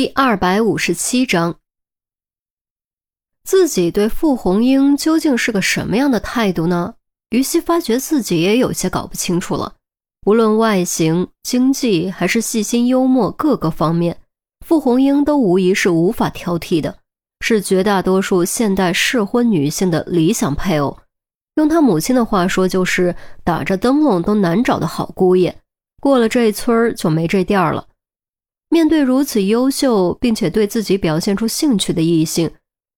第二百五十七章，自己对傅红英究竟是个什么样的态度呢？于西发觉自己也有些搞不清楚了。无论外形、经济还是细心幽默各个方面，傅红英都无疑是无法挑剔的，是绝大多数现代适婚女性的理想配偶。用她母亲的话说，就是打着灯笼都难找的好姑爷。过了这村儿就没这店儿了。面对如此优秀并且对自己表现出兴趣的异性，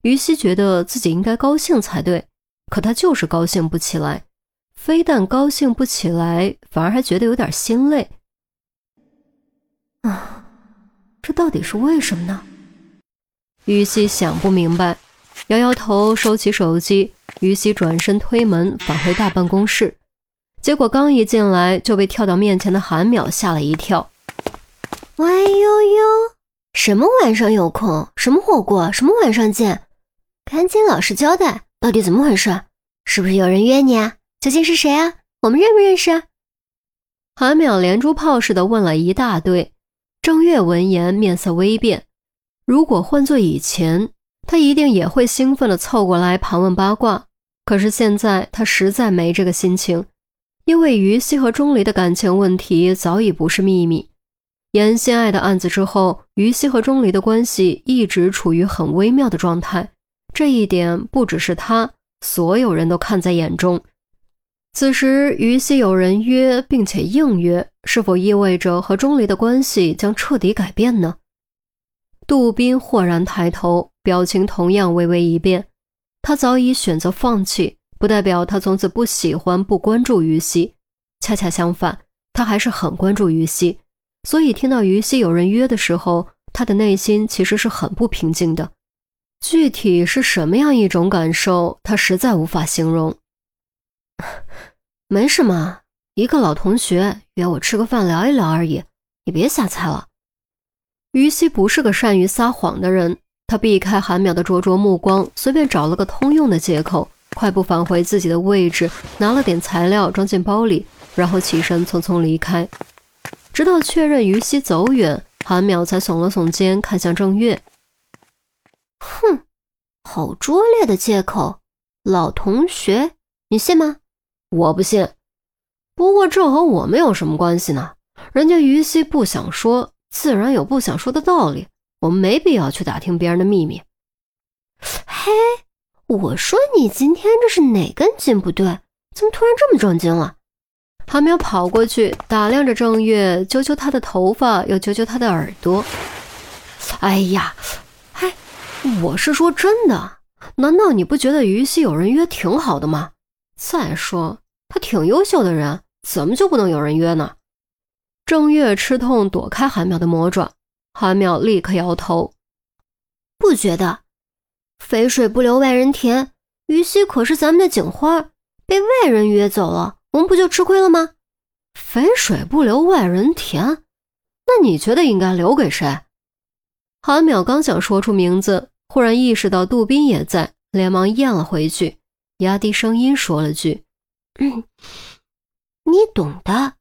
于西觉得自己应该高兴才对，可他就是高兴不起来，非但高兴不起来，反而还觉得有点心累。啊，这到底是为什么呢？于西想不明白，摇摇头，收起手机。于西转身推门返回大办公室，结果刚一进来就被跳到面前的韩淼吓了一跳。喂悠悠，什么晚上有空？什么火锅？什么晚上见？赶紧老实交代，到底怎么回事？是不是有人约你啊？究竟是谁啊？我们认不认识？韩淼连珠炮似的问了一大堆。郑月闻言面色微变，如果换做以前，他一定也会兴奋的凑过来盘问八卦。可是现在他实在没这个心情，因为于西和钟离的感情问题早已不是秘密。严心爱的案子之后，于西和钟离的关系一直处于很微妙的状态，这一点不只是他，所有人都看在眼中。此时于西有人约，并且应约，是否意味着和钟离的关系将彻底改变呢？杜宾豁然抬头，表情同样微微一变。他早已选择放弃，不代表他从此不喜欢、不关注于西，恰恰相反，他还是很关注于西。所以，听到于西有人约的时候，他的内心其实是很不平静的。具体是什么样一种感受，他实在无法形容。没什么，一个老同学约我吃个饭聊一聊而已，你别瞎猜了。于西不是个善于撒谎的人，他避开韩淼的灼灼目光，随便找了个通用的借口，快步返回自己的位置，拿了点材料装进包里，然后起身匆匆离开。直到确认于西走远，韩淼才耸了耸肩，看向郑月。哼，好拙劣的借口，老同学，你信吗？我不信。不过这和我们有什么关系呢？人家于西不想说，自然有不想说的道理。我们没必要去打听别人的秘密。嘿，我说你今天这是哪根筋不对？怎么突然这么正经了？韩淼跑过去打量着郑月，揪揪她的头发，又揪揪她的耳朵。哎呀，哎，我是说真的，难道你不觉得于西有人约挺好的吗？再说他挺优秀的人，怎么就不能有人约呢？郑月吃痛躲开韩淼的魔爪，韩淼立刻摇头，不觉得。肥水不流外人田，于西可是咱们的警花，被外人约走了。我们不就吃亏了吗？肥水不流外人田，那你觉得应该留给谁？韩淼刚想说出名字，忽然意识到杜宾也在，连忙咽了回去，压低声音说了句：“嗯，你懂的。”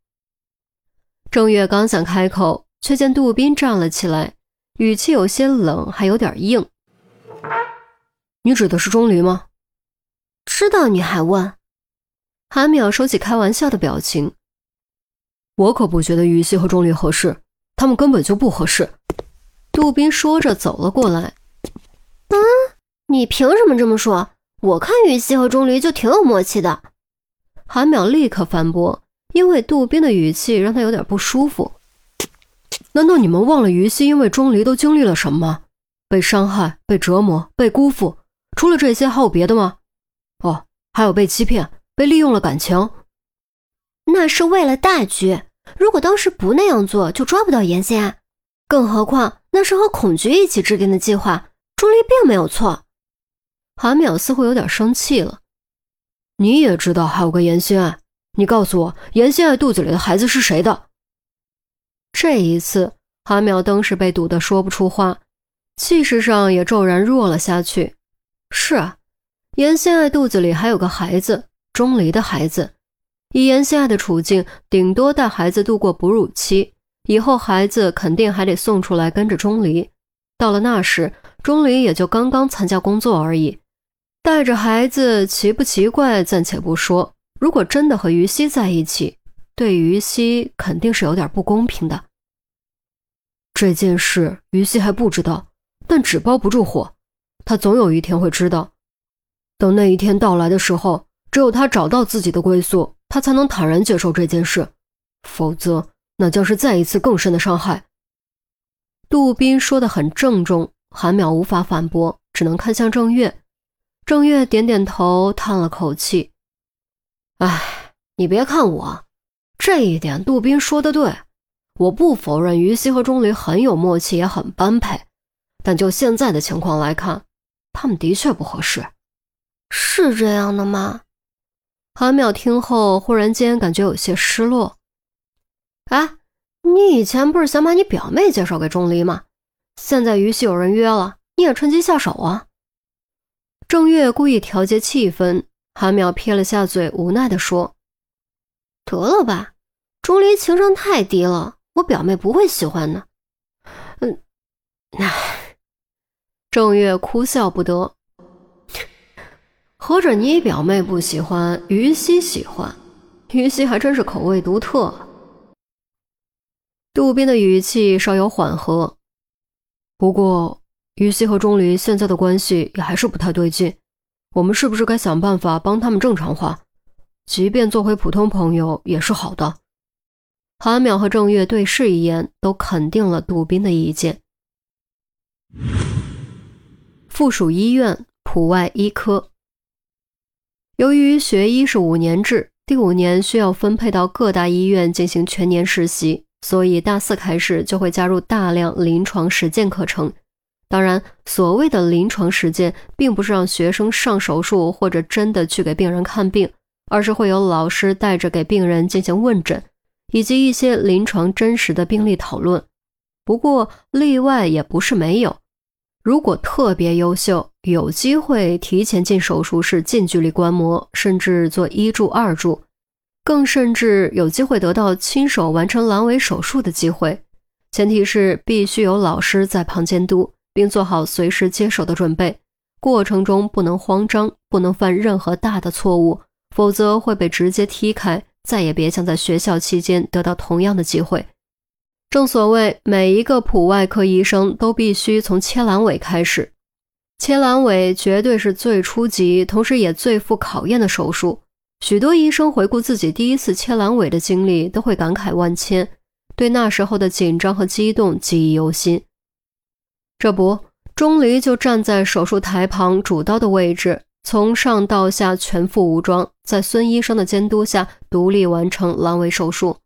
郑月刚想开口，却见杜宾站了起来，语气有些冷，还有点硬：“你指的是钟离吗？”知道你还问？韩淼收起开玩笑的表情，我可不觉得于西和钟离合适，他们根本就不合适。杜宾说着走了过来。嗯，你凭什么这么说？我看于西和钟离就挺有默契的。韩淼立刻反驳，因为杜宾的语气让他有点不舒服。难道你们忘了于西因为钟离都经历了什么？被伤害、被折磨、被辜负，除了这些还有别的吗？哦，还有被欺骗。被利用了感情，那是为了大局。如果当时不那样做，就抓不到严心爱。更何况那是和孔局一起制定的计划，朱莉并没有错。韩淼似乎有点生气了。你也知道还有个严心爱，你告诉我，严心爱肚子里的孩子是谁的？这一次，韩淼登时被堵得说不出话，气势上也骤然弱了下去。是啊，严心爱肚子里还有个孩子。钟离的孩子，以严心爱的处境，顶多带孩子度过哺乳期，以后孩子肯定还得送出来跟着钟离。到了那时，钟离也就刚刚参加工作而已，带着孩子奇不奇怪暂且不说，如果真的和于西在一起，对于西肯定是有点不公平的。这件事于西还不知道，但纸包不住火，他总有一天会知道。等那一天到来的时候，只有他找到自己的归宿，他才能坦然接受这件事，否则那将是再一次更深的伤害。杜宾说的很郑重，韩淼无法反驳，只能看向郑月。郑月点点头，叹了口气：“哎，你别看我，这一点杜宾说的对。我不否认于西和钟离很有默契，也很般配，但就现在的情况来看，他们的确不合适。是这样的吗？”韩淼听后，忽然间感觉有些失落。哎。你以前不是想把你表妹介绍给钟离吗？现在于西有人约了，你也趁机下手啊！郑月故意调节气氛，韩淼撇了下嘴，无奈地说：“得了吧，钟离情商太低了，我表妹不会喜欢的。”嗯，唉，郑月哭笑不得。合着你表妹不喜欢，于西喜欢，于西还真是口味独特。杜宾的语气稍有缓和，不过于西和钟离现在的关系也还是不太对劲，我们是不是该想办法帮他们正常化？即便做回普通朋友也是好的。韩淼和郑月对视一眼，都肯定了杜宾的意见。附属医院普外医科，由于学医是五年制，第五年需要分配到各大医院进行全年实习。所以大四开始就会加入大量临床实践课程。当然，所谓的临床实践，并不是让学生上手术或者真的去给病人看病，而是会有老师带着给病人进行问诊，以及一些临床真实的病例讨论。不过例外也不是没有，如果特别优秀，有机会提前进手术室近距离观摩，甚至做一助、二助。更甚至有机会得到亲手完成阑尾手术的机会，前提是必须有老师在旁监督，并做好随时接手的准备。过程中不能慌张，不能犯任何大的错误，否则会被直接踢开，再也别想在学校期间得到同样的机会。正所谓，每一个普外科医生都必须从切阑尾开始，切阑尾绝对是最初级，同时也最富考验的手术。许多医生回顾自己第一次切阑尾的经历，都会感慨万千，对那时候的紧张和激动记忆犹新。这不，钟离就站在手术台旁主刀的位置，从上到下全副武装，在孙医生的监督下独立完成阑尾手术。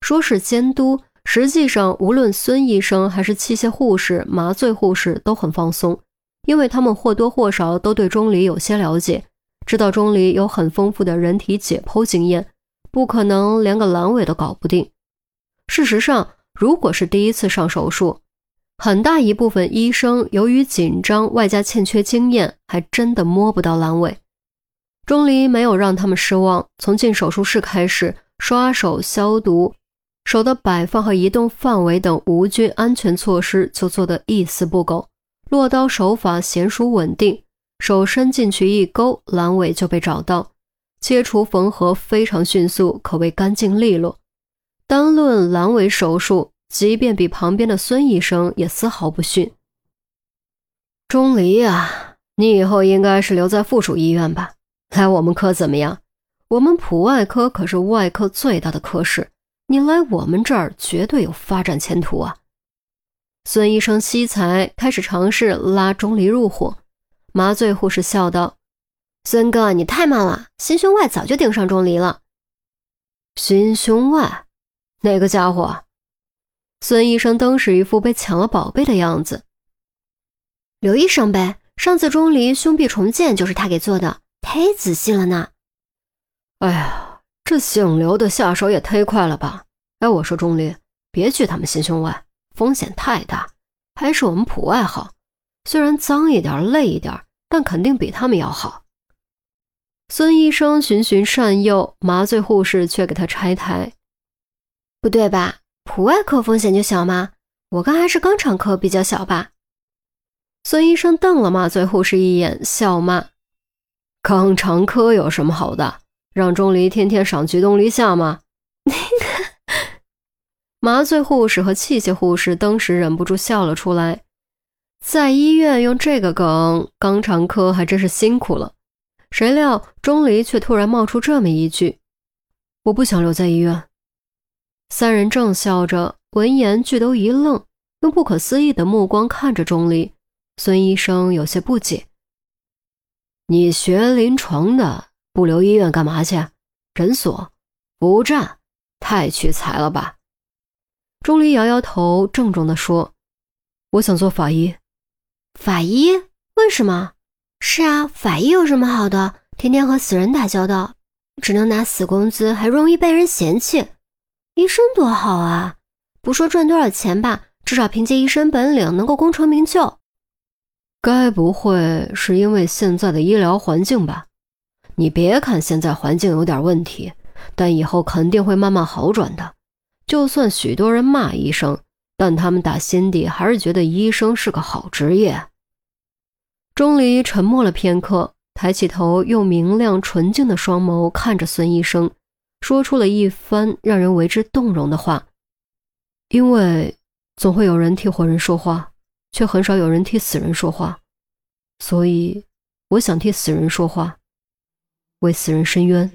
说是监督，实际上无论孙医生还是器械护士、麻醉护士都很放松，因为他们或多或少都对钟离有些了解。知道钟离有很丰富的人体解剖经验，不可能连个阑尾都搞不定。事实上，如果是第一次上手术，很大一部分医生由于紧张外加欠缺经验，还真的摸不到阑尾。钟离没有让他们失望，从进手术室开始，刷手、消毒、手的摆放和移动范围等无菌安全措施就做得一丝不苟，落刀手法娴熟稳定。手伸进去一勾，阑尾就被找到，切除缝合非常迅速，可谓干净利落。单论阑尾手术，即便比旁边的孙医生也丝毫不逊。钟离啊，你以后应该是留在附属医院吧？来我们科怎么样？我们普外科可是外科最大的科室，你来我们这儿绝对有发展前途啊！孙医生惜才，开始尝试拉钟离入伙。麻醉护士笑道：“孙哥，你太慢了，心胸外早就盯上钟离了。”心胸外，哪个家伙？孙医生当时一副被抢了宝贝的样子。刘医生呗，上次钟离胸壁重建就是他给做的，忒仔细了呢。哎呀，这姓刘的下手也忒快了吧？哎，我说钟离，别去他们心胸外，风险太大，还是我们普外好。虽然脏一点、累一点，但肯定比他们要好。孙医生循循善诱，麻醉护士却给他拆台。不对吧？普外科风险就小吗？我看还是肛肠科比较小吧。孙医生瞪了麻醉护士一眼，笑骂：“肛肠科有什么好的？让钟离天天赏菊东篱下吗？” 麻醉护士和器械护士当时忍不住笑了出来。在医院用这个梗，肛肠科还真是辛苦了。谁料钟离却突然冒出这么一句：“我不想留在医院。”三人正笑着，闻言俱都一愣，用不可思议的目光看着钟离。孙医生有些不解：“你学临床的，不留医院干嘛去？诊所、服务站，太屈才了吧？”钟离摇摇头，郑重地说：“我想做法医。”法医？为什么？是啊，法医有什么好的？天天和死人打交道，只能拿死工资，还容易被人嫌弃。医生多好啊！不说赚多少钱吧，至少凭借一身本领能够功成名就。该不会是因为现在的医疗环境吧？你别看现在环境有点问题，但以后肯定会慢慢好转的。就算许多人骂医生，但他们打心底还是觉得医生是个好职业。钟离沉默了片刻，抬起头，用明亮纯净的双眸看着孙医生，说出了一番让人为之动容的话：“因为总会有人替活人说话，却很少有人替死人说话，所以我想替死人说话，为死人伸冤。”